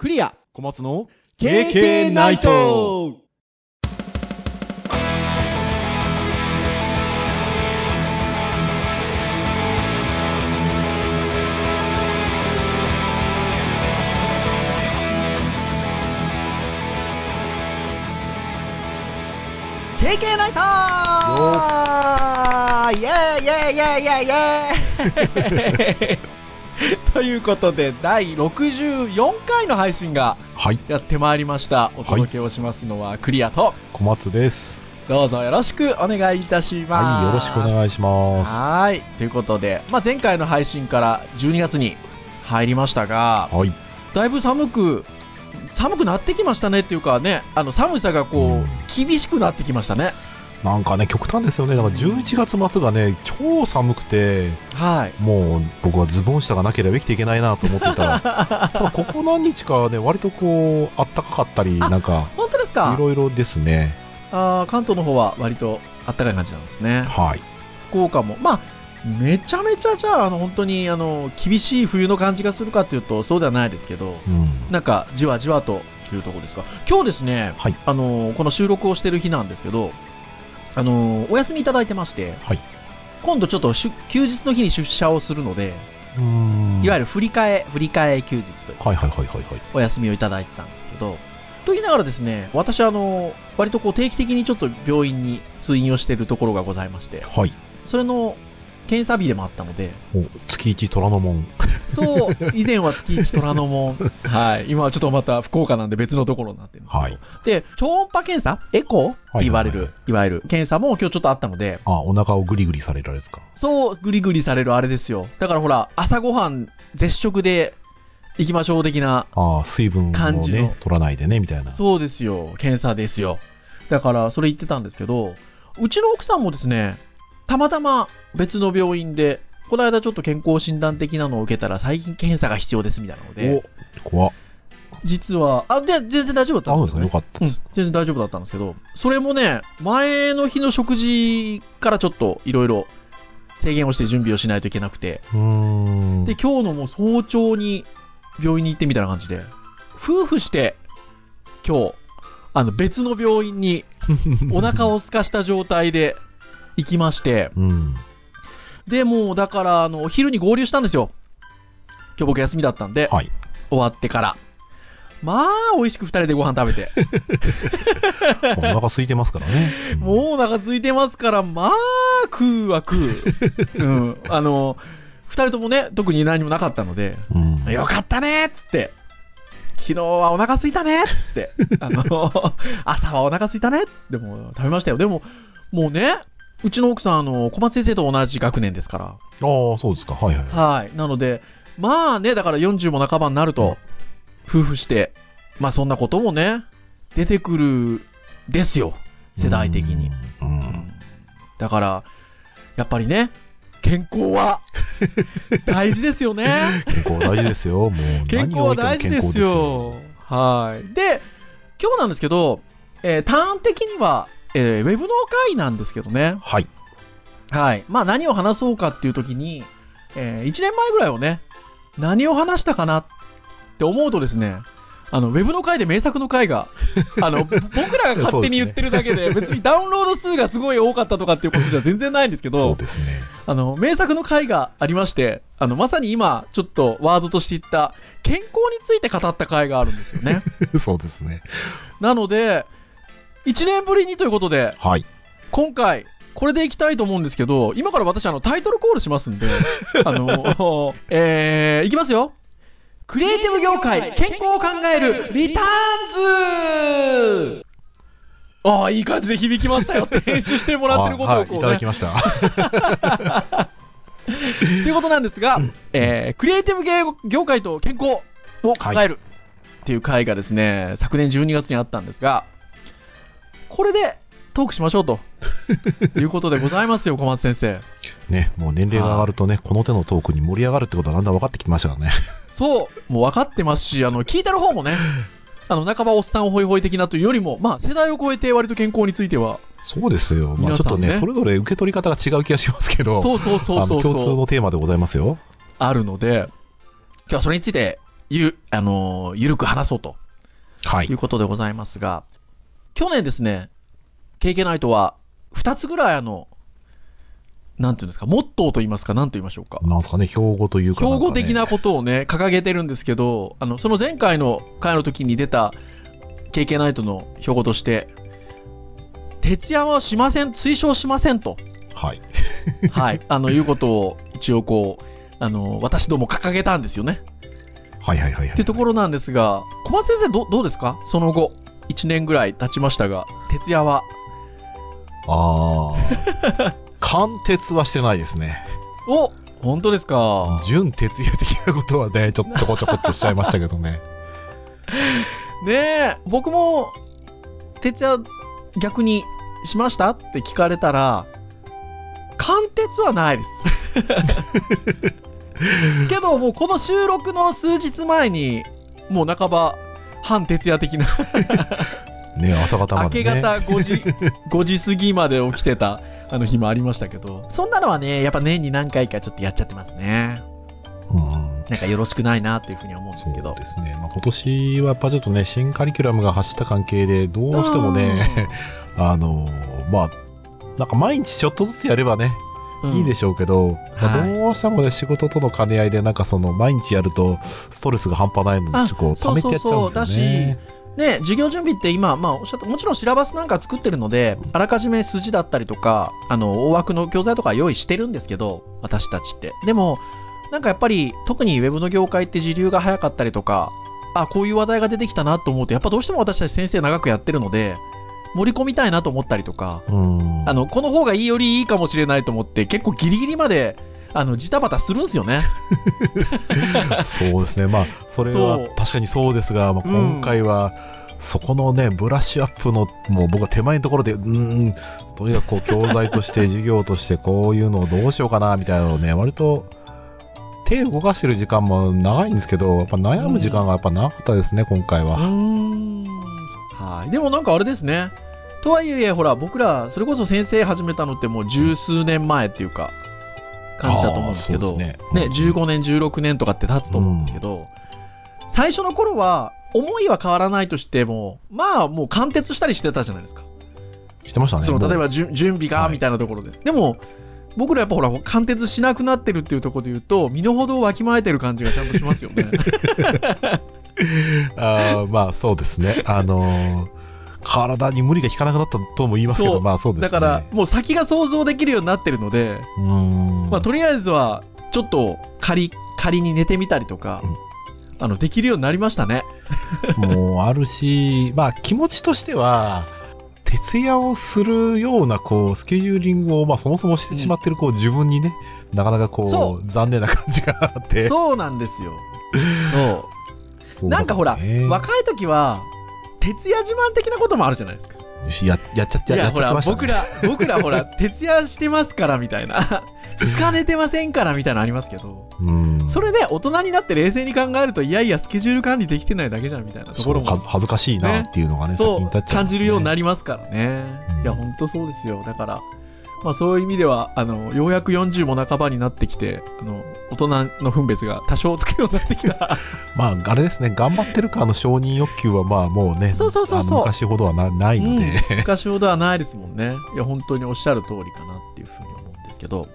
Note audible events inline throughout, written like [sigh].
クリア。小松の KK ナイト。経験ナイトー！イェー。イイェーイイェーイイェーイイェーイ [laughs] ということで、第64回の配信がはい、やってまいりました。お届けをしますのはクリアと、小松です。どうぞよろしくお願いいたします。はい、よろしくお願いします。はい。ということで、まあ、前回の配信から12月に入りましたが、はい、だいぶ寒く、寒くなってきましたねっていうかね、あの寒さがこう、うん厳しくなってきましたね。なんかね、極端ですよね。だから11月末がね、超寒くて、はい。もう僕はズボン下がなければ生きていけないなと思ってたら、[laughs] ただここ何日かはね、割とこう、あったかかったり、あなんか、本当ですか？いろいろですね。あー関東の方は割とあったかい感じなんですね。はい。福岡も、まあ、めちゃめちゃじゃあ、あの、本当に、あの、厳しい冬の感じがするかっていうと、そうではないですけど、うん。なんか、じわじわというところですか？今日ですね、はいあの、この収録をしてる日なんですけど、あの、お休みいただいてまして、はい今度ちょっと出休日の日に出社をするので。いわゆる振り替え、振り替え休日というはいはいはいはいはい。お休みをいただいてたんですけど、と言いながらですね、私あの、割とこう定期的にちょっと病院に通院をしているところがございまして、はい。それの検査日でもあったので、お月一虎ノ門。そう、以前は月一虎ノ門、[laughs] はい、今はちょっとまた福岡なんで別のところになってるんですけど、はい。で、超音波検査？エコー？って言われる、はい。はいはいわゆる。検査も今日ちょっとあったので、あ、お腹をグリグリされるあれですか。そう、グリグリされるあれですよ。だからほら、朝ごはん絶食で行きましょう的な、ああ、水分を感じの。ね、取らないでね、みたいな。そうですよ、検査ですよ。だから、それ言ってたんですけど、うちの奥さんもですね、たまたま別の病院で、この間ちょっと健康診断的なのを受けたら、最近検査が必要ですみたいなので、お怖っ。実は、あ、で、全然大丈夫だあ、ったんですよ、ねよかったです。うん、全然大丈夫だったんですけど、それもね、前の日の食事からちょっといろいろ制限をして準備をしないといけなくて。で、今日のもう早朝に病院に行ってみたいな感じで、夫婦して、今日、あの別の病院にお腹を空かした状態で行きまして、うん。で、もうだから、あの、お昼に合流したんですよ。今日僕休みだったんで、はい。終わってから。まあ、美味しく二人でご飯食べて。[laughs] お腹空いてますからね。んもうお腹空いてますから、まあ、食うは食う。[laughs] うん。あの、二人ともね、特に何もなかったので、うん。よかったねっつって。昨日はお腹空いたねっつって。あの、[laughs] 朝はお腹空いたねっつってもう食べましたよ。でも、もうね、うちの奥さん、あの、小松先生と同じ学年ですから。ああ、そうですか。はいはい。はい。なので、まあね、だから40も半ばになると、夫婦して、まあそんなこともね、出てくる、ですよ。世代的に。うん。うんだから、やっぱりね、健康は [laughs] 大事ですよね。健康大事ですよ。もう、健康は大事ですよ。はい。で、今日なんですけど、えー、ターン的には、えーウェブの回なんですけどね。はい。はい。まあ何を話そうかっていう時に、え1年前ぐらいをね、何を話したかなって思うとですね、あの、ウェブの回で名作の回が、[laughs] あの、僕らが勝手に言ってるだけで、別にダウンロード数がすごい多かったとかっていうことじゃ全然ないんですけそうど、ですね。あの、名作の回がありまして、あの、まさに今、ちょっとワードとして言った、健康について語った回があるんですよね。[laughs] そうですね。ななので、1年ぶりにということで、はい。今回、これでいきたいと思うんですけど、今から私、あの、タイトルコールしますんで、[laughs] あの、えー、いきますよ。クリエイティブ業界、健康を考える、リターンズああ、いい感じで響きましたよって [laughs] 編集してもらってることをこうねいただき。ました。[laughs] ということなんですが、えー、クリエイティブ業業界と健康を考えるっていう回がですね、昨年12月にあったんですが、これでトークしましょうと。[laughs] いうことでございますよ、小松先生。ね、もう年齢が上がるとね、この手のトークに盛り上がるってことはだんだん分かってきてましたからね。そう、もう分かってますし、あの、聞いてる方もね、[laughs] あの、半ばおっさんホイホイ的なというよりも、まあ、世代を超えて割と健康については、そうですよ。まあちょっとね、それぞれ受け取り方が違う気がしますけど、そうそうそうそう共通のテーマでございますよ。あるので、今日はそれについてゆ、あのーゆるく話そうとはいいう。ことでございますが、去年ですね、KK ナイトは、2つぐらいあの、なんていうんですか、モットーと言いますか、なんと言いましょうか。なんすかね、標語というかね、標語的なことをね、掲げてるんですけど、あの、その前回の回の時に出た KK ナイトの標語として、徹夜はしません、推奨しませんと、はい。[laughs] はい、あの、いうことを一応こう、あの、私ども掲げたんですよね。はいはいはいはい。っていうところなんですが、小松先生ど、どうですか？その後、1年ぐらい経ちましたが、徹夜は。ああ。[laughs] 貫徹はしてないですね。お本当ですか。純徹夜的なことはね、ちょっとこちょこっとしちゃいましたけどね。[laughs] ねえ、僕も、徹夜逆にしましたって聞かれたら、貫徹はないです。[laughs] けど、もうこの収録の数日前に、もう半ば、反徹夜的な、ね、朝方ま明けでね。方5時、[laughs] 5時過ぎまで起きてた、あの日もありましたけど、そんなのはね、やっぱ年に何回かちょっとやっちゃってますね。うんなんかよろしくないなっていうふうには思うんですそうけど。ですね。まあ、今年はやっぱちょっとね、新カリキュラムが走った関係で、どうしてもね、[laughs] あの、まあ、なんか毎日ちょっとずつやればね、うん、いいでしょうけど、まあはいどうしてもね、仕事との兼ね合いで、なんかその、毎日やると、ストレスが半端ないのあで、こう、溜めてやっちゃうんですよね。ね、授業準備って今、まあ、おっしゃったもちろんシラバスなんか作ってるので、あらかじめ数字だったりとか、あの大枠の教材とか用意してるんですけど、私たちって。でも、なんかやっぱり、特にウェブの業界って時流が早かったりとか、あ、こういう話題が出てきたなと思うと、やっぱどうしても私たち先生長くやってるので、盛り込みたいなと思ったりとか、うん。あの、この方がいいよりいいかもしれないと思って、結構ギリギリまで、あの、ジタバタするんですよね。[laughs] そうですね。まあ、それは確かにそうですが、まあ、うん今回は、そこのね、ブラッシュアップの、もう僕は手前のところで、うーん、とにかくこう、教材として、授業として、こういうのをどうしようかな、みたいなのをね、割と、手を動かしてる時間も長いんですけど、やっぱ悩む時間がやっぱ長かったですね、今回は。ん。はい。でもなんかあれですね。とはいえ、ほら、僕ら、それこそ先生始めたのってもう十数年前っていうか、感じだと思うんですけど、ねね15年、16年とかって経つと思うんですけど、最初の頃は、思いは変わらないとしても、まあもう貫徹したりしてたじゃないですか。してましたね。その例えばじゅ準備がはいみたいなところで。でも、僕らやっぱほら、貫徹しなくなってるっていうところで言うと、身の程をわきまえてる感じがちゃんとしますよね。[laughs] あーまあ、そうですね。あのー体に無理が効かなくなったとも言いますけど、まあそうですね。だから、もう先が想像できるようになってるので。まあ、とりあえずは、ちょっと仮、仮に寝てみたりとか、あの、できるようになりましたね。もうあるし、まあ気持ちとしては、徹夜をするような、こう、スケジューリングを、まあそもそもしてしまってる、こう、自分にね、なかなかそこう、残念な感じがあって。そうなんですよ。そ。うなんかほら、ね若い時は、徹夜自慢的なこともあるじゃないですか。ややっちゃって、ね。僕ら、僕らほら、[laughs] 徹夜してますからみたいな。二日寝てませんからみたいなのありますけど、うん。それで大人になって冷静に考えると、いやいや、スケジュール管理できてないだけじゃんみたいなところも恥ずかしいなっていうのがね、そう感じるようになりますからね。うんいや、本当そうですよ。だから、まあそういう意味では、あの、ようやく40も半ばになってきて、あの、大人の分別が多少つくようになってきた。[laughs] まあ、あれですね、頑張ってるかの承認欲求は、まあもうね、そうそうそうそう昔ほどはなないので、うん昔ほどはないですもんね。いや、本当におっしゃる通りかなっていうふうに思うんですけど。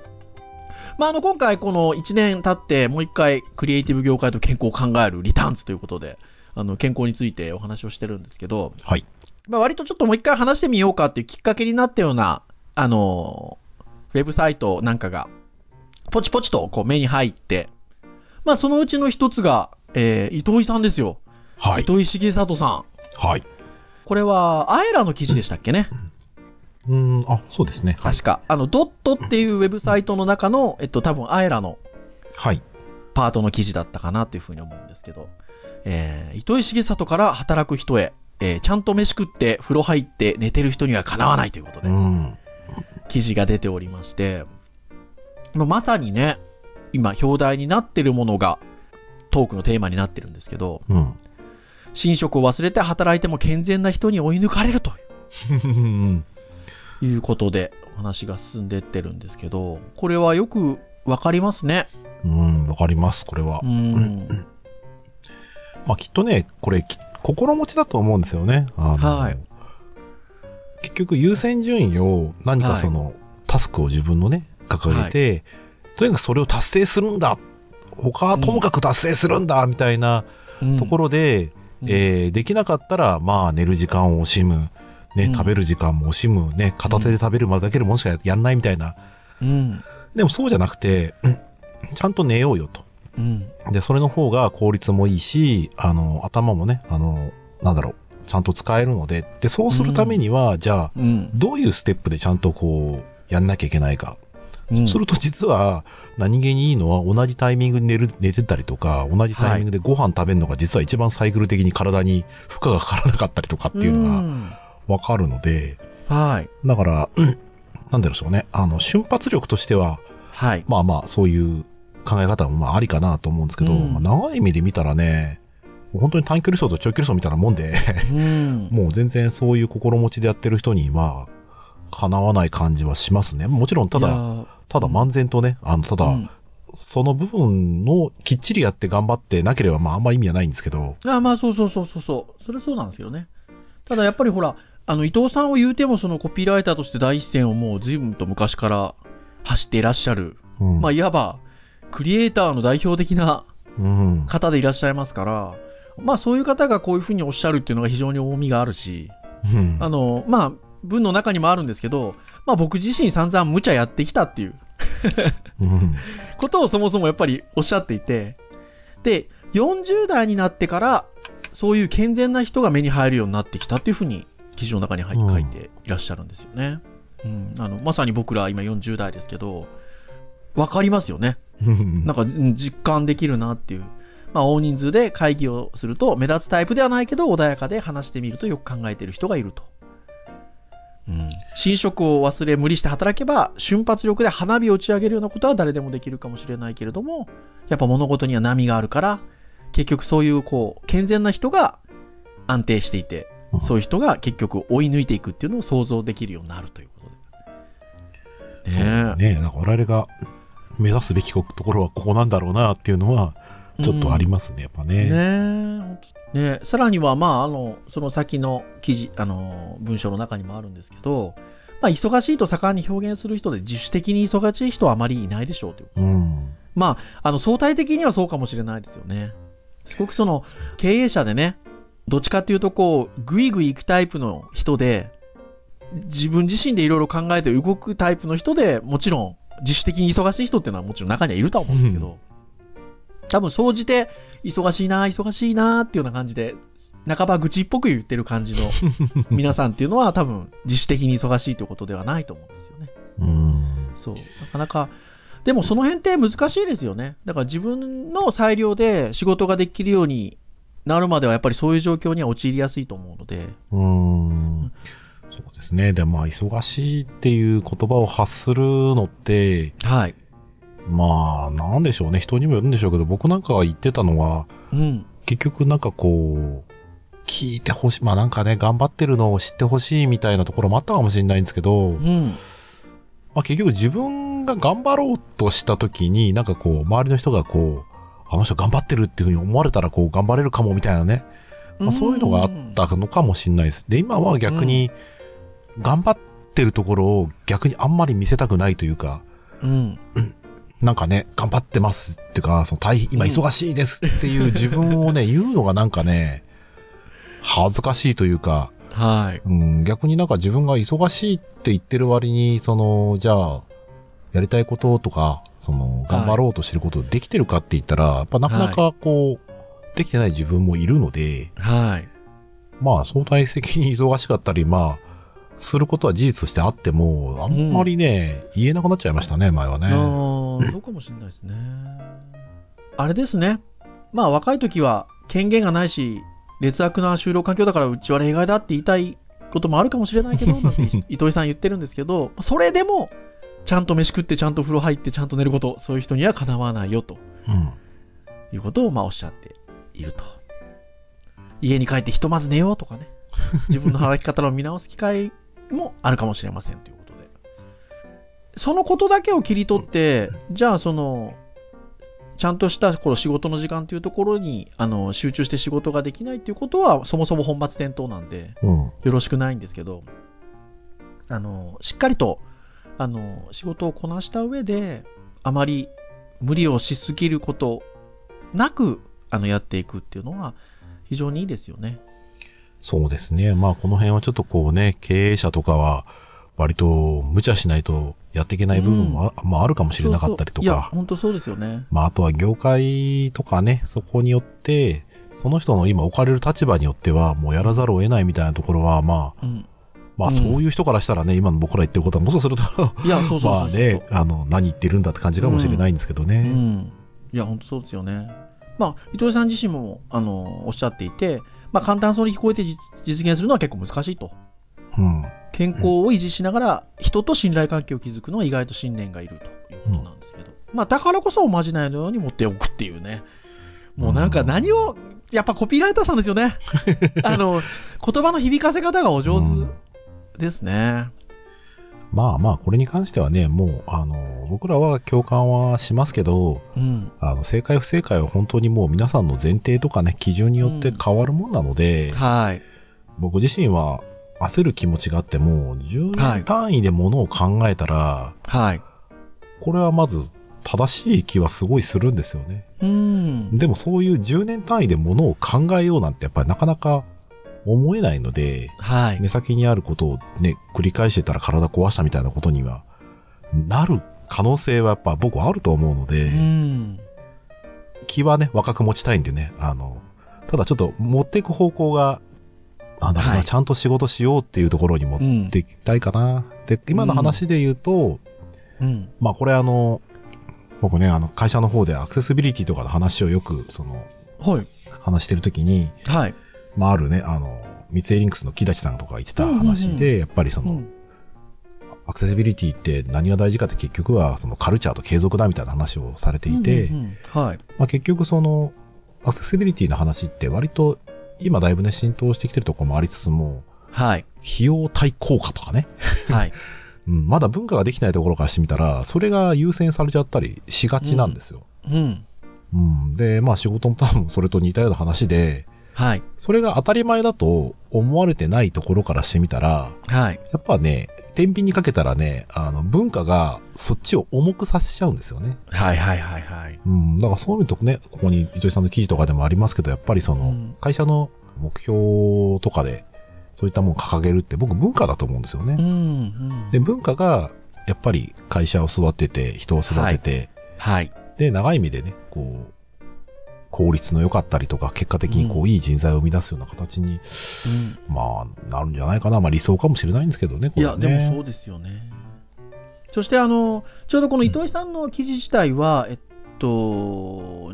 まあ、あの、今回この1年経って、もう一回、クリエイティブ業界と健康を考えるリターンズということで、あの、健康についてお話をしてるんですけど、はい。まあ、割とちょっともう一回話してみようかっていうきっかけになったような、あの、ウェブサイトなんかが、ポチポチとこう目に入って、まあ、そのうちの一つが、えー、糸井さんですよ。はい。糸井重里さん。はい。これは、アエラの記事でしたっけね？うん、あ、そうですね。はい。確か。あの、ドットっていうウェブサイトの中の、えっと、多分、アエラのはい。パートの記事だったかなというふうに思うんですけど、えー、糸井重里から働く人へ、えーちゃんと飯食って風呂入って寝てる人にはかなわないということで、うん。記事が出ておりまして、まさにね、今、表題になってるものが、トークのテーマになってるんですけど、うん。寝食を忘れて働いても健全な人に追い抜かれるということで、お話が進んでってるんですけど、これはよくわかりますね。うん、わかります、これはう。ん。まあきっとね、これ、き心持ちだと思うんですよね。はい結局優先順位を何かその、タスクを自分のね、掲げて、とにかくそれを達成するんだ他はともかく達成するんだみたいなところで、うんえーできなかったら、まあ寝る時間を惜しむ。ね、うん食べる時間も惜しむ。ね、片手で食べるまだけるものしかやんないみたいな。うん。でもそうじゃなくて、うんちゃんと寝ようよと。うん。で、それの方が効率もいいし、あの、頭もね、あの、なんだろう、ちゃんと使えるので、で、そうするためには、じゃあ、うん。どういうステップでちゃんとこう、やんなきゃいけないか。うんすると実は、何気にいいのは同じタイミングに寝る、寝てたりとか、同じタイミングでご飯食べるのが実は一番サイクル的に体に負荷がかからなかったりとかっていうのがんわかるので、はい。だから、う [clears throat] んなんでしょうね。あの、瞬発力としては、はい。まあまあ、そういう考え方もまあありかなと思うんですけど、うんまあ長い目で見たらね、本当に短距離走と長距離走みたいなもんで、うん。[laughs] もう全然そういう心持ちでやってる人には、かなわない感じはしますね。もちろん、ただ、ただ漫然とね、あの、ただ、うんその部分のきっちりやって頑張ってなければ、まああんま意味はないんですけど、あまあそうそうそうそうそう。それはそうなんですよね。ただやっぱりほら、あの伊藤さんを言うてもそのコピーライターとして第一線をもう随分と昔から走っていらっしゃる。うん。まあいわば、クリエイターの代表的なうん。方でいらっしゃいますから、まあそういう方がこういうふうにおっしゃるっていうのが非常に重みがあるし、うんあの、まあ文の中にもあるんですけど、まあ僕自身散々無茶やってきたっていううん。[laughs] ことをそもそもやっぱりおっしゃっていて、で、40代になってから、そういう健全な人が目に入るようになってきたっていうふうに、記事の中に書いていらっしゃるんですよね。うん、あのまさに僕ら今40代ですけど、わかりますよね。うんなんかうん実感できるなっていう。まあ、大人数で会議をすると、目立つタイプではないけど、穏やかで話してみるとよく考えている人がいると。うん、寝食を忘れ無理して働けば瞬発力で花火を打ち上げるようなことは誰でもできるかもしれないけれどもやっぱ物事には波があるから結局そういうこう健全な人が安定していてうんそういう人が結局追い抜いていくっていうのを想像できるようになるということで。ねえねなんか我々が目指すべきところはここなんだろうなっていうのは、ちょっとありますね、やっぱね。ねねさらには、まあ、あのその先の記事あの文章の中にもあるんですけど、まあ、忙しいと盛んに表現する人で自主的に忙しい人はあまりいないでしょうといううん。まあ、あの相対的にはそうかもしれないですよね。すごくその経営者でね、どっちかっていうとこう、ぐいぐい行くタイプの人で、自分自身でいろいろ考えて動くタイプの人でもちろん自主的に忙しい人っていうのはもちろん中にはいるとは思うんですけど、多分総じて忙しいな、忙しいなっていうような感じで、半ば愚痴っぽく言ってる感じの [laughs] 皆さんっていうのは多分自主的に忙しいということではないと思うんですよね。うん。そう。なかなか、でもその辺って難しいですよね。だから自分の裁量で仕事ができるようになるまではやっぱりそういう状況には陥りやすいと思うので。うん。そうですね。でもまあ、忙しいっていう言葉を発するのって、はい。まあ、なんでしょうね。人にもよるんでしょうけど、僕なんかが言ってたのは、うん。結局なんかこう、聞いてほしい。まあなんかね、頑張ってるのを知ってほしいみたいなところもあったかもしれないんですけど、うん。まあ結局自分が頑張ろうとした時に、なんかこう、周りの人がこう、あの人頑張ってるっていうふうに思われたらこう、頑張れるかもみたいなね。まあそういうのがあったのかもしれないです。で、今は逆に、頑張ってるところを逆にあんまり見せたくないというか、うん。なんかね、頑張ってますっていうか、その大変、今忙しいですっていう自分をね、言うのがなんかね、恥ずかしいというか、はい。うん、逆になんか自分が忙しいって言ってる割に、その、じゃあ、やりたいこととか、その、頑張ろうとしてることできてるかって言ったら、やっぱなかなかこう、できてない自分もいるので、はい。まあ相対的に忙しかったり、まあ、することは事実としてあっても、あんまりね、言えなくなっちゃいましたね、前はね。そうかもしれないですね。あれですね。まあ若い時は権限がないし、劣悪な就労環境だからうちは例外だって言いたいこともあるかもしれないけど、なんて [laughs] 糸井さん言ってるんですけど、それでも、ちゃんと飯食って、ちゃんと風呂入って、ちゃんと寝ること、そういう人にはかなわないよとうん。いうことをまあおっしゃっていると。家に帰ってひとまず寝ようとかね、自分の働き方を見直す機会もあるかもしれませんという。そのことだけを切り取って、じゃあその、ちゃんとしたこの仕事の時間というところにあの集中して仕事ができないということは、そもそも本末転倒なんで、うん。よろしくないんですけど、あの、しっかりと、あの、仕事をこなした上で、あまり無理をしすぎることなく、あの、やっていくっていうのは、非常にいいですよね。そうですね。まあ、この辺はちょっとこうね、経営者とかは、割と無茶しないとやっていけない部分もあ,、まあ、あるかもしれなかったりとそうそういや、か、本当そうですよね。まあ、あとは業界とかね、そこによって、その人の今置かれる立場によっては、もうやらざるを得ないみたいなところは、まあ、うん。まあ、うんそういう人からしたらね、今の僕ら言ってることは、もしかすると、いや、そうそうそう。[laughs] まあね、あの、何言ってるんだって感じかもしれないんですけどうね。ん。いや、本当そうですよね。まあ、伊藤さん自身も、あの、おっしゃっていて、まあ、簡単そうに聞こえて実実現するのは結構難しいと。うん。健康を維持しながら、人と信頼関係を築くのは意外と信念がいるということなんですけど。まあ、だからこそおまじないのように持っておくっていうね。もうなんか何を、やっぱコピーライターさんですよね。[laughs] あの、言葉の響かせ方がお上うん手ですね。まあまあ、これに関してはね、もう、あの、僕らは共感はしますけど、うん。あの、正解不正解は本当にもう皆さんの前提とかね、基準によって変わるもんなので、はい。僕自身は焦る気持ちがあっても、10はい年単位でものを考えたら、はい。これはまず正しい気はすごいするんですよね。うん。でもそういう10年単位でものを考えようなんてやっぱりなかなか思えないので、はい。目先にあることをね、繰り返してたら体壊したみたいなことには、なる可能性はやっぱ僕はあると思うので、うん。気はね、若く持ちたいんでね、あの、ただちょっと持っていく方向が、なんだろうな、はいちゃんと仕事しようっていうところに持うんっていきたいかな。で、今の話で言うと、うん。まあこれあの、僕ね、あの、会社の方でアクセシビリティとかの話をよく、その、はい。話してるときに、はい。まああるね、あの、三井リンクスの木立さんとかが言ってた話で、やっぱりその、うん。アクセシビリティって何が大事かって結局はそのカルチャーと継続だみたいな話をされていて、はい。まあ、結局そのアクセシビリティの話って割と今だいぶね浸透してきてるところもありつつもはい。費用対効果とかね、はい。[laughs] うん、まだ文化ができないところからしてみたらそれが優先されちゃったりしがちなんですよ。うん。うんでまあ仕事も多分それと似たような話ではい。それが当たり前だと思われてないところからしてみたらはい。やっぱね天秤にかけたらねあの文化がそっちを重くさせちゃうんですよね。はい。はい。はい。はい。うん、だからそういう意味とね、ここに糸井さんの記事とかでもありますけど、やっぱりその、うん会社の目標とかで、そういったものを掲げるって僕文化だと思うんですよね。うん。うん。で、文化が、やっぱり会社を育てて、人を育てて、はい。で、長い意味でね、こう、効率の良かったりとか、結果的にこうう、いい人材を生み出すような形に、うん。まあ、なるんじゃないかな。まあ理想かもしれないんですけどね、こいや。でもそうですよね。そして、あの、ちょうどこの糸井さんの記事自体は、えっと、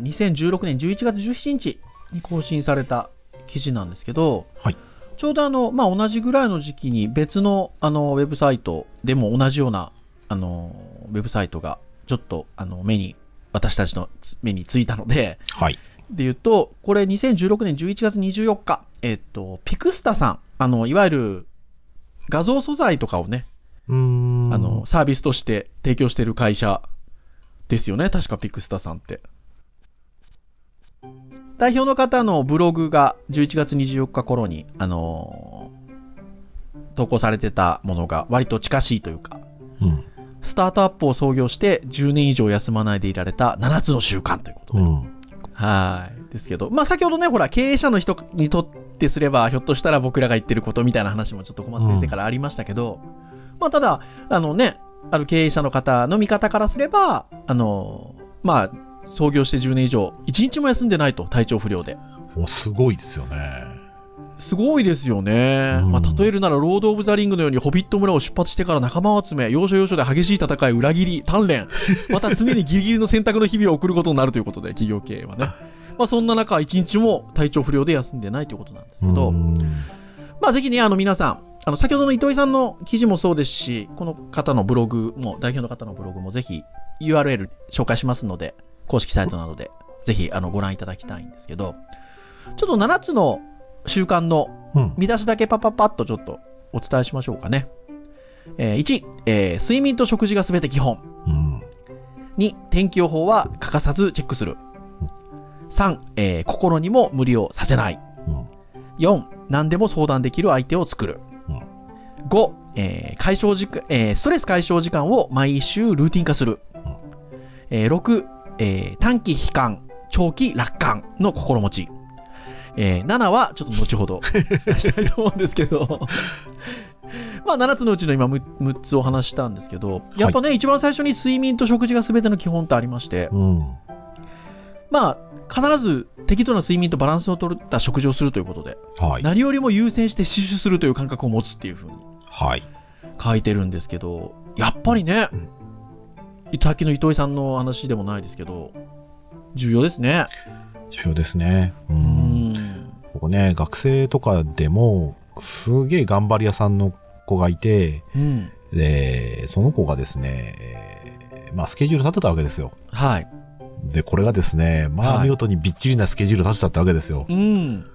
2016年11月17日に更新された記事なんですけど、はいちょうどあの、まあ、同じぐらいの時期に別のあのウェブサイトでも同じようなあのウェブサイトがちょっとあの目に、私たちの目についたので、はい。で言うと、これ2016年11月24日、えっと、ピクスタさん、あの、いわゆる画像素材とかをね。あの、、サービスとして提供してる会社ですよね。確かピクスタさんって。代表の方のブログが11月24日頃に、あのー投稿されてたものが割と近しいというか、うん。スタートアップを創業して10年以上休まないでいられた7つの習慣ということで。うん。はい。ですけど、まあ先ほどね、ほら、経営者の人にとってすれば、ひょっとしたら僕らが言ってることみたいな話もちょっと小松先生からありましたけど、まあただ、あのね、ある経営者の方の見方からすれば、あの、まあ、創業して10年以上、1日も休んでないと、体調不良で。もうすごいですよね。すごいですよね。うんまあ、例えるなら、ロード・オブ・ザ・リングのように、ホビット村を出発してから仲間を集め、要所要所で激しい戦い、裏切り、鍛錬、[laughs] また常にギリギリの選択の日々を送ることになるということで、企業経営はね。まあ、そんな中、一日も体調不良で休んでないということなんですけど、うんまあ、ぜひね、あの、皆さん、あの、先ほどの糸井さんの記事もそうですし、この方のブログも、代表の方のブログもぜひ URL 紹介しますので、公式サイトなどで、ぜひ、あの、ご覧いただきたいんですけど、ちょっと7つの習慣のうん。見出しだけパパパッとちょっとお伝えしましょうかね。えー1、えー睡眠と食事がすべて基本。うん。2、天気予報は欠かさずチェックする。3、えー心にも無理をさせない。うん4、何でも相談できる相手を作る。うん5、えー解消時間、えーストレス解消時間を毎週ルーティン化する。えー6、えー短期悲観、長期楽観の心持ち。えー7はちょっと後ほどお伝えしたいと思うんですけど。[laughs] まあ7つのうちの今 6, 6つお話ししたんですけど、やっぱね、一番最初に睡眠と食事が全ての基本ってありまして、うん。まあ必ず適度な睡眠とバランスの取った食事をするということで、はい。何よりも優先して死守するという感覚を持つっていうふうにはい。書いてるんですけど、やっぱりねうん、さっきの糸井さんの話でもないですけど、重要ですね。重要ですね。う。うんん。ここね、学生とかでも、すげえ頑張り屋さんの子がいて、うん。で、その子がですね、えーまあ、スケジュール立てたわけですよ。はい。で、これがですね、まはいあ、見事にびっちりなスケジュール立てたってわけですよ。うん。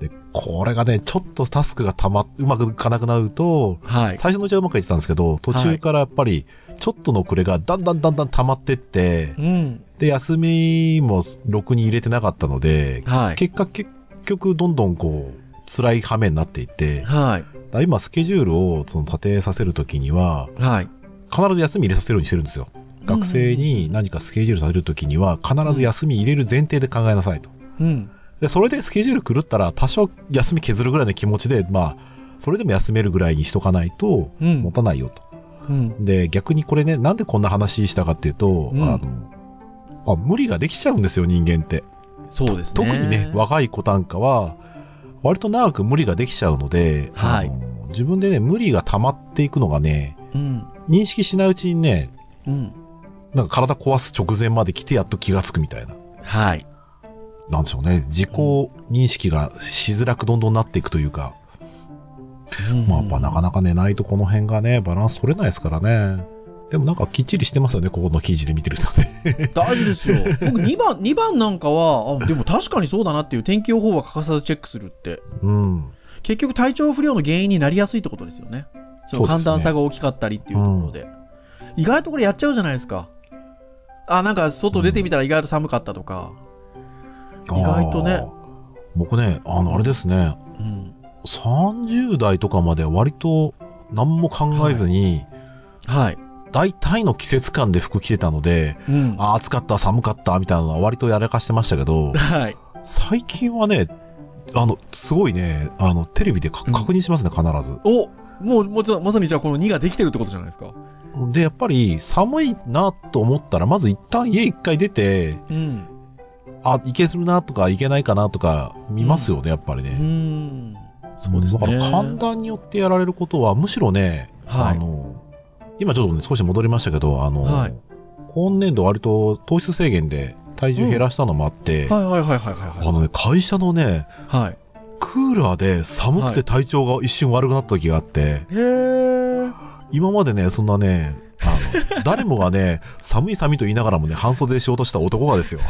で、これがね、ちょっとタスクがたま、うまくいかなくなると、はい。最初のうちはうまくいってたんですけど、途中からやっぱり、ちょっとの暮れがだんだんだんだん溜まってって、うん。で、休みもろくに入れてなかったので、はい。結果結局どんどんこう、辛い羽目になっていって、はい。今スケジュールをその立てさせるときには、はい。必ず休み入れさせるようにしてるんですよ。学生に何かスケジュールさせるときには、必ず休み入れる前提で考えなさいと。うん。で、それでスケジュール狂ったら、多少休み削るぐらいの気持ちで、まあ、それでも休めるぐらいにしとかないと、うん持たないよと。うん。で、逆にこれね、なんでこんな話したかっていうと、うんあの、まあ、無理ができちゃうんですよ、人間って。そうですね。特にね、若い子なんかは、割と長く無理ができちゃうので、はいあの自分でね、無理が溜まっていくのがね、うん。認識しないうちにね、うん。なんか体壊す直前まで来てやっと気がつくみたいな。はい。なんでしょうね。自己認識がしづらくどんどんなっていくというか、まあやっぱなかなか寝ないとこの辺がね、バランス取れないですからね。でもなんかきっちりしてますよね、ここの記事で見てるとね。[laughs] 大事ですよ。僕2番、2番なんかは、あ、でも確かにそうだなっていう天気予報は欠かさずチェックするって。うん。結局体調不良の原因になりやすいってことですよね。その寒暖差が大きかったりっていうところで。意外とこれやっちゃうじゃないですか。あ、なんか外出てみたら意外と寒かったとか。意外とね。僕ね、あの、あれですね、うん。30代とかまで割と何も考えずに、はい。大体の季節感で服着てたので、うん。あー暑かった、寒かった、みたいなのは割とやらかしてましたけど、はい。最近はね、あの、すごいね、あの、テレビでかうん確認しますね、必ず。おもう、もちろんまさにじゃあこの2ができてるってことじゃないですか？で、やっぱり寒いなと思ったら、まず一旦家一回出て、うん。あ、いけするなとか、いけないかなとか、見ますよね、やっぱりうね。ん。そうですね。だから寒暖によってやられることは、むしろね、はいあの、今ちょっとね、少し戻りましたけど、あの、はい。今年度割と糖質制限で体重減らしたのもあって、はい。はい。はい。はい。はい。はい。あのね、会社のね、はい。クーラーで寒くて体調が一瞬悪くなった時があって、へー。今までね、そんなね、あの、誰もがね、[laughs] 寒い寒いと言いながらもね、半袖で仕事した男がですよ。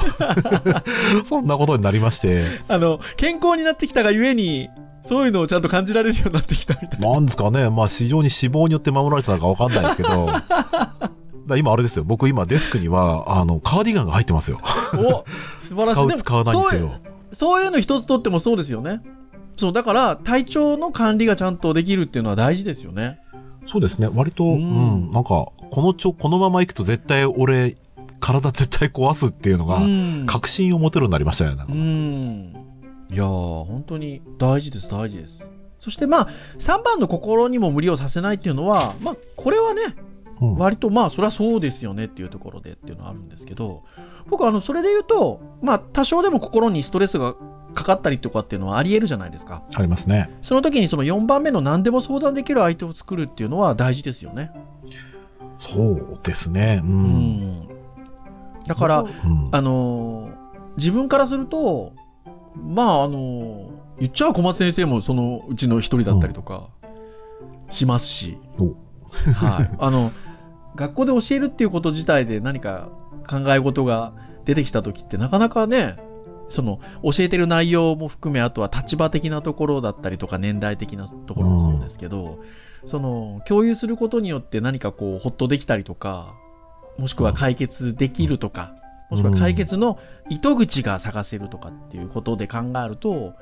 [laughs] そんなことになりまして、あの、健康になってきたがゆえに、そういうのをちゃんと感じられるようになってきたみたいな。なんですかね、まあ、非常に脂肪によって守られてたのかわかんないですけど、[laughs] だ今あれですよ、僕今デスクには、あの、カーディガンが入ってますよ。お素晴らしい。使う使わないにせよ。そういうの一つとってもそうですよね。そう、だから体調の管理がちゃんとできるっていうのは大事ですよね。そうですね、割と、ううんん、なんか、このちょ、このまま行くと絶対俺、体絶対壊すっていうのが、うん。確信を持てるようになりましたよね。うかん。いやー、本当に大事です、大事です。そしてまあ、3番の心にも無理をさせないっていうのは、まあ、これはね、うん割とまあ、それはそうですよねっていうところでっていうのはあるんですけど、僕、あの、それで言うと、まあ、多少でも心にストレスがかかったりとかっていうのはあり得るじゃないですか。ありますね。その時にその4番目の何でも相談できる相手を作るっていうのは大事ですよね。そうですね。う。うんん。だから、うん、あのー自分からすると、まあ、あのー言っちゃう小松先生もそのうちの一人だったりとかしますし、おはい。[laughs] あの、学校で教えるっていうこと自体で何か考え事が出てきた時ってなかなかね、その教えてる内容も含めあとは立場的なところだったりとか年代的なところもそうですけど、その共有することによって何かこうほっとできたりとかもしくは解決できるとか、もしくは解決の糸口が探せるとかっていうことで考えると、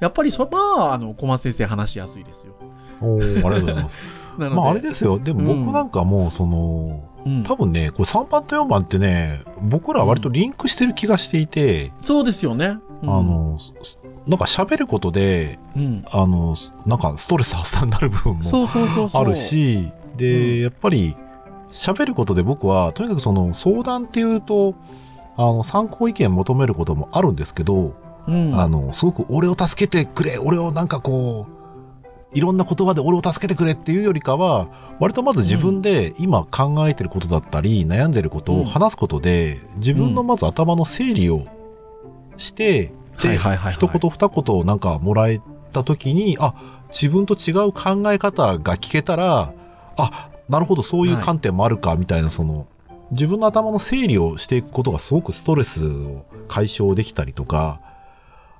やっぱりそ、まあ、あの、小松先生話しやすいですよ。おーありがとうございます。[laughs] なので、まああれですよ。でも僕なんかもう、その、うん多分ね、これ3番と4番ってね、僕らは割とリンクしてる気がしていて、そうですよね。うんあ、の、すなんか喋ることで、うん。あの、なんかストレス発散になる部分もそうそうそうそう。あるし、で、うんやっぱり喋ることで僕は、とにかくその相談っていうと、あの、参考意見求めることもあるんですけど、うん、あの、すごく俺を助けてくれ、俺をなんかこう、いろんな言葉で俺を助けてくれっていうよりかは、割とまず自分で今考えてることだったり、悩んでることを話すことで、自分のまず頭の整理をして、で、一言二言なんかもらえた時に、あ、自分と違う考え方が聞けたら、あ、なるほど、そういう観点もあるか、みたいな、その、自分の頭の整理をしていくことがすごくストレスを解消できたりとか、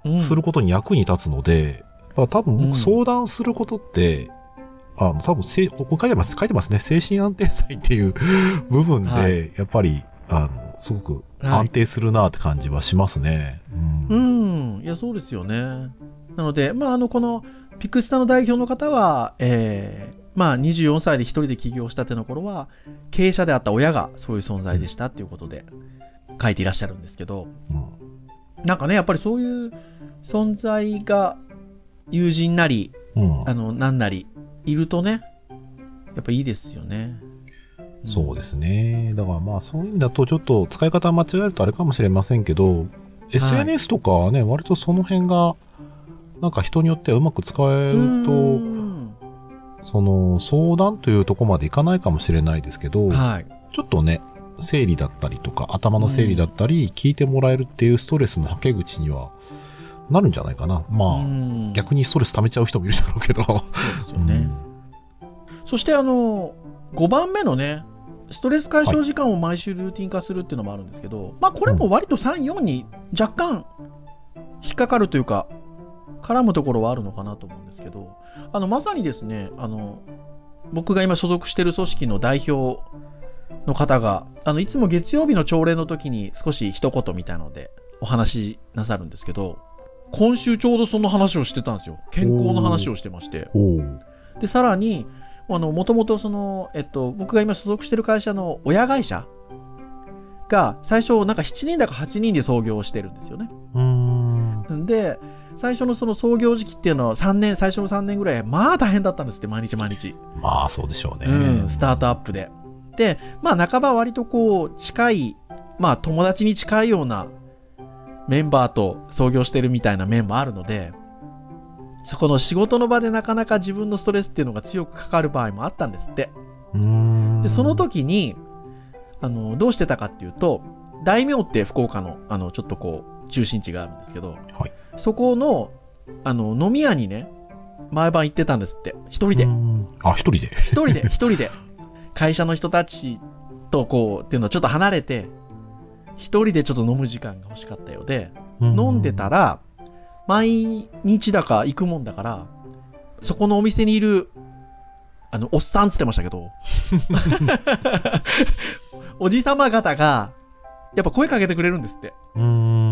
うんすることに役に立つので、だから多分うん僕相談することって、あの、多分せい、ここ書いてます、書いてますね。精神安定剤っていう [laughs] 部分で、はいやっぱり、あの、すごくはい安定するなって感じはしますね。う。うんん。いや、そうですよね。なので、まあ、あの、この、ピクスタの代表の方は、えーまあ、24歳で一人で起業したての頃は、経営者であった親がそういう存在でしたっていうことで書いていらっしゃるんですけど、うんなんかね、やっぱりそういう存在が友人なり、うんあの、なんなり、いるとね、やっぱいいですよね。そうですね。だからまあそういう意味だとちょっと使い方間違えるとあれかもしれませんけど、SNS とかはね、割とその辺が、なんか人によってはうまく使えうると、んその相談というところまでいかないかもしれないですけど、はい。ちょっとね、整理だったりとか、頭の整理だったり、聞いてもらえるっていうストレスのはけ口にはなるんじゃないかな。まあ、うん逆にストレス溜めちゃう人もいるだろうけど。そうですよね。そしてあの、5番目のね、ストレス解消時間を毎週ルーティン化するっていうのもあるんですけど、まあこれも割と3、4に若干引っかかるというか、絡むところはあるのかなと思うんですけど、あの、まさにですね、あの、僕が今所属している組織の代表の方が、あの、いつも月曜日の朝礼の時に少し一言みたいのでお話しなさるんですけど、今週ちょうどその話をしてたんですよ。健康の話をしてまして。で、さらに、あの、もともとその、えっと、僕が今所属してる会社の親会社が、最初、なんか7人だか8人で創業してるんですよね。で、最初のその創業時期っていうのは3年、最初の3年ぐらい、まあ大変だったんですって、毎日毎日。まあ、そうでしょうね。うん、スタートアップで。で、まあ半ば割とこう、近い、まあ友達に近いようなメンバーと創業してるみたいな面もあるので、そこの仕事の場でなかなか自分のストレスっていうのが強くかかる場合もあったんですって。で、その時に、あの、どうしてたかっていうと、大名って福岡の、あの、ちょっとこう、中心地があるんですけど、はいそこの、あの、飲み屋にね、毎晩行ってたんですって。一人であ、一人で。一人で、[laughs] 一人で。会社の人たちとこう、っていうのはちょっと離れて、一人でちょっと飲む時間が欲しかったようで、飲んでたら、毎日だか行くもんだから、そこのお店にいる、あの、おっさんっつってましたけど、[laughs] おじさま方が、やっぱ声かけてくれるんですって。うーん。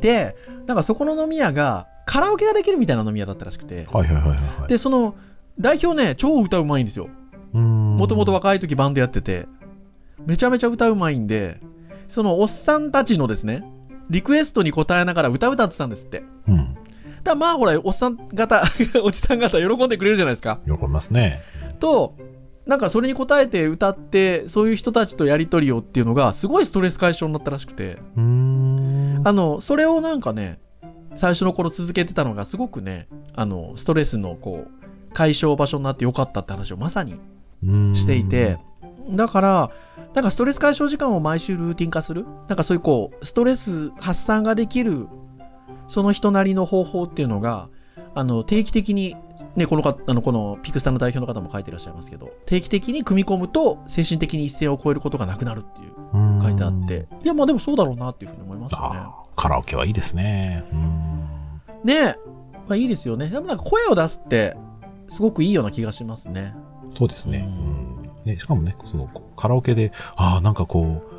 で、なんかそこの飲み屋が、カラオケができるみたいな飲み屋だったらしくて、はいはいはいはい。で、その、代表ね、超歌うまいんですよ。うーん、もともと若い時バンドやってて、めちゃめちゃ歌うまいんで、そのおっさんたちのですね、リクエストに応えながら歌歌ってたんですって。うん。らまあほら、おっさん方、[laughs] おじさん方喜んでくれるじゃないですか。喜びますね。と、なんかそれに応えて歌って、そういう人たちとやりとりをっていうのが、すごいストレス解消になったらしくて、うーん。あの、それをなんかね、最初の頃続けてたのが、すごくね、あの、ストレスのこう、解消場所になってよかったって話をまさにしていて、、だから、なんかストレス解消時間を毎週ルーティン化する？なんかそういうこう、ストレス発散ができる、その人なりの方法っていうのが、あの、定期的に、ね、このか、あの、このピクスタの代表の方も書いてらっしゃいますけど、定期的に組み込むと、精神的に一線を越えることがなくなるっていう書いてあって、いや、まあでもそうだろうなっていうふうに思いますよね。カラオケはいいですね。ねまあいいですよね。でもなんか声を出すって、すごくいいような気がしますね。そうですね。ううんね、しかもね、その、カラオケで、ああ、なんかこう、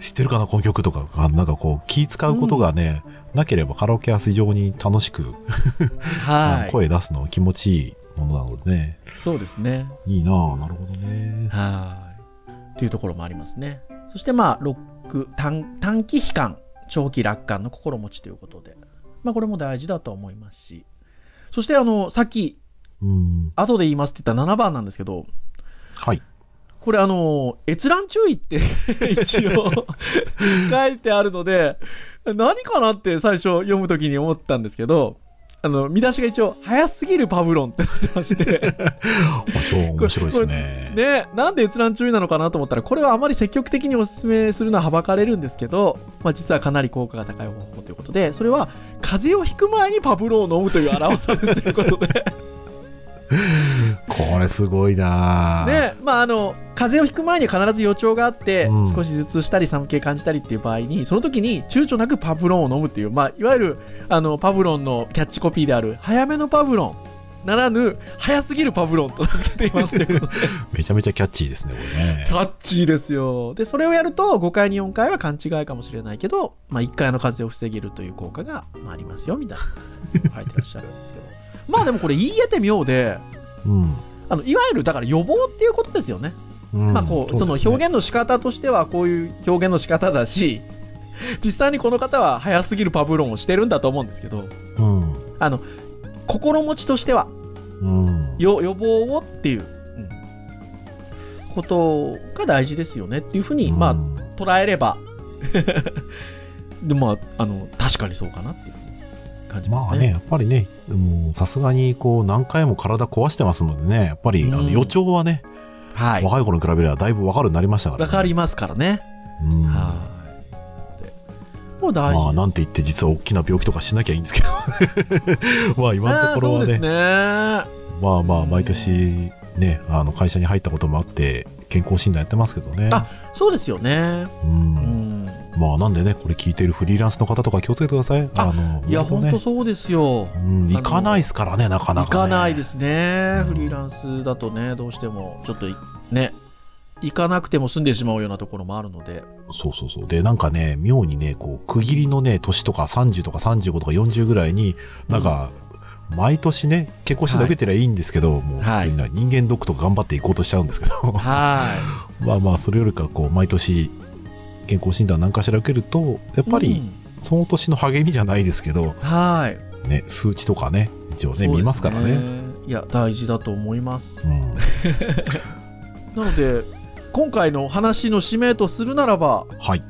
知ってるかな、この曲とか、あなんかこう、気使うことがね、なければカラオケは非常に楽しく、はい。[laughs] 声出すの気持ちいいものなのでね、そうですね。いいなぁ、なるほどね。はい。というところもありますね。そしてまあ、ロック、短短期悲観、長期楽観の心持ちということで。まあ、これも大事だと思いますし。そして、あの、さっき、うん。後で言いますって言った7番なんですけど、はい。これあの、閲覧注意って [laughs] 一応。[laughs] 書いてあるので、何かなって最初読むときに思ったんですけど、あの、見出しが一応、早すぎるパブロンってなってまして、[laughs] あそう、面白いですね。ね、なんで閲覧注意なのかなと思ったら、これはあまり積極的にお勧めするのははばかれるんですけど、まあ、実はかなり効果が高い方法ということで、それは、風邪をひく前にパブロンを飲むという荒技ですということで、[laughs] これすごいなぁ。ね、まあ、あの、風邪をひく前に必ず予兆があって、うん少し頭痛したり寒気感じたりっていう場合に、その時に躊躇なくパブロンを飲むっていう、まあ、いわゆる、あの、パブロンのキャッチコピーである、早めのパブロン。ならぬ、早すぎるパブロンと [laughs] めちゃめちゃキャッチーですね、これねキ。ャッチーですよ。で、それをやると、5回に4回は勘違いかもしれないけど、まあ、1回の風邪を防げるという効果が、まあ、ありますよ、みたいな、書いてらっしゃるんですけど。まあでもこれ言い得て妙で、うん。あの、いわゆる、だから予防っていうことですよね。うんまあこう、その表現の仕方としてはこういう表現の仕方だし、[laughs] 実際にこの方は早すぎるパブロンをしてるんだと思うんですけど、うん。あの、心持ちとしては、うん。よ予防をっていう、うんことが大事ですよねっていうふうに、まあう、ん捉えれば、[laughs] でまあ、あの、確かにそうかなって感じますね。まあね、やっぱりね、もうさすがにこう何回も体壊してますのでね、やっぱりあうんの予兆はね、はい。若い頃に比べればだいぶわかるようになりましたから、ね。わかりますからね。うんはい。でもう大事まあ、なんて言って実は大きな病気とかしなきゃいいんですけど。[laughs] まあ今のところはね、ね。まあまあ毎年ね、あの会社に入ったこともあって、健康診断やってますけどね。あそうですよね。う。うんん。まあなんでね、これ聞いているフリーランスの方とか気をつけてください。あの、いや、本当そうですよ。うん、行かないですからね、なかな行か、ね。かないですね、うん。フリーランスだとね、どうしても、ちょっといね、行かなくても済んでしまうようなところもあるので、そうそうそう。で、なんかね、妙にね、こう、区切りのね、年とか30とか35とか40ぐらいに、なんか、毎年ね、健康診断受けてりゃいいんですけど、もう普通にな人間ドックとか頑張っていこうとしちゃうんですけど、は [laughs] まあまあ、それよりか、こう、毎年、健康診断何かしら受けると、やっい。ぱり、うんその年の励みじゃないですけど、はい。ね、数値とかね、一応ね、そうです見ますからね。。いや、大事だと思います。うん。[laughs] なので、今回の話の使命とするならば、はい。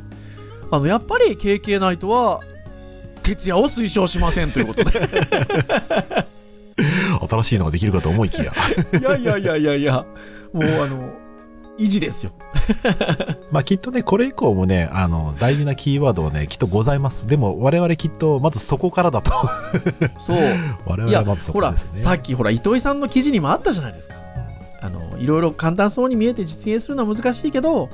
あの、やっぱり KK ナイトは、徹夜を推奨しませんということで。[laughs] 新しいのができるかと思いきや。[laughs] いやいやいやいやいや、もうあの、維持ですよ。[laughs] まあきっとね、これ以降もね、あの、大事なキーワードはね、きっとございます。でも、我々きっと、まずそこからだと。そう。[laughs] 我々はまずそほら、こですね。さっきほら、糸井さんの記事にもあったじゃないですか。あの、いろいろ簡単そうに見えて実現するのは難しいけど、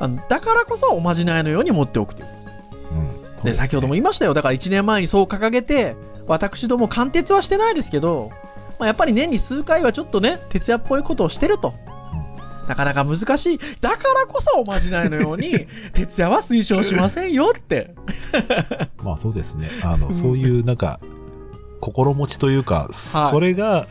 あのだからこそおまじないのように持っておくという。うん。うんで、先ほども言いましたよ。だから1年前にそう掲げて、私ども貫徹はしてないですけど、まあ、やっぱり年に数回はちょっとね、徹夜っぽいことをしてると。なかなか難しい。だからこそおまじないのように、[laughs] 徹夜は推奨しませんよって。[laughs] まあそうですね。あの、うんそういうなんか、心持ちというか、はいそれが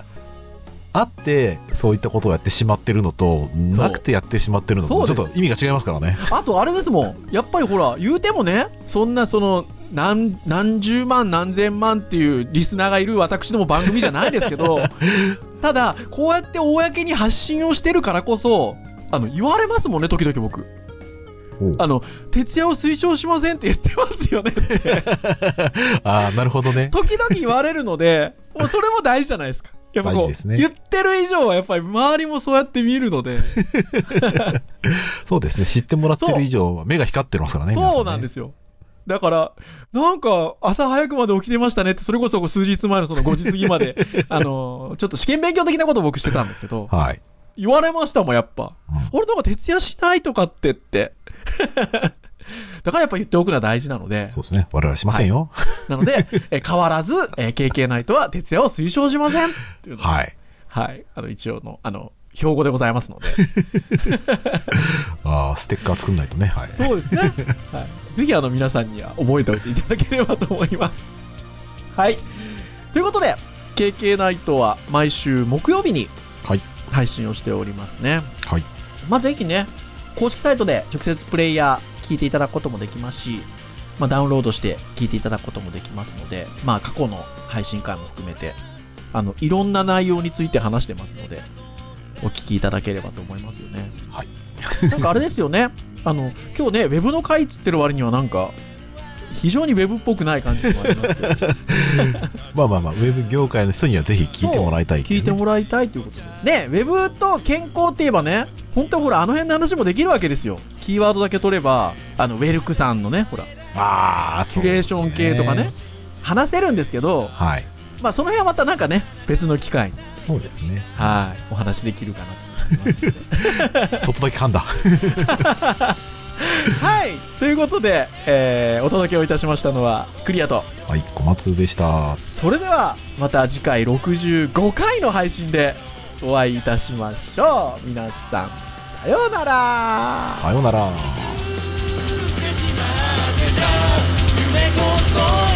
あって、そういったことをやってしまってるのと、なくてやってしまってるのと、ちょっと意味が違いますからね。あとあれですもん。やっぱりほら、言うてもね、そんなその、何、何十万何千万っていうリスナーがいる私ども番組じゃないですけど、[laughs] ただ、こうやって公に発信をしてるからこそ、あの、言われますもんね、時々僕。あの、徹夜を推奨しませんって言ってますよねって、[laughs] ああ、なるほどね。時々言われるので、[laughs] もうそれも大事じゃないですか。やっぱこう、ね言ってる以上はやっぱり周りもそうやって見るので、[laughs] そうですね。知ってもらってる以上は目が光ってますからね。。そうなんですすよ。だから、なんか、朝早くまで起きてましたねって、それこそ数日前のその5時過ぎまで、[laughs] あの、ちょっと試験勉強的なことを僕してたんですけど、はい。言われましたもん、やっぱ。うん俺なんか徹夜しないとかってって。[laughs] だからやっぱ言っておくのは大事なのでそう、ですね。我々はしませんよ。なので、え変わらず、えー KK ナイトは徹夜を推奨しませんっていうのをはい。はい。あの、一応の、あの、標語でございますので。[laughs] ああ、ステッカー作んないとね。はい。そうですね。はい。ぜひあの皆さんには覚えておいていただければと思います。はい。ということで、KK ナイトは毎週木曜日にはい配信をしておりますね。はい。まあ、ぜひね、公式サイトで直接プレイヤー聞いていただくこともできますし、まあ、ダウンロードして聞いていただくこともできますので、まあ、過去の配信会も含めて、あの、いろんな内容について話してますので、お聞きいただければと思いますよね。はい。なんかあれですよね、[laughs] あの、今日ね、ウェブの回っつってる割にはなんか、非常にウェブっぽくない感じもありますけど、[laughs] まあまあまあ、ウェブ業界の人にはぜひ聞いてもらいたいって聞いてもらいたいということで。ね、ウェブと健康って言えばね、本当ほら、あの辺の話もできるわけですよ。キーワードだけ取れば、あの、ウェルクさんのね、ほら、ああ、キュレーション系とかね、話せるんですけど、はい。まあ、その辺はまたなんかね、別の機会に、そうですね。はい、お話できるかなと。[laughs] ちょっとだけ噛んだ。[laughs] はい、ということで、えーお届けをいたしましたのは、クリアと。はい、小松でした。それでは、また次回65回の配信でお会いいたしましょう。皆さん、さようなら。さようなら。夢こそ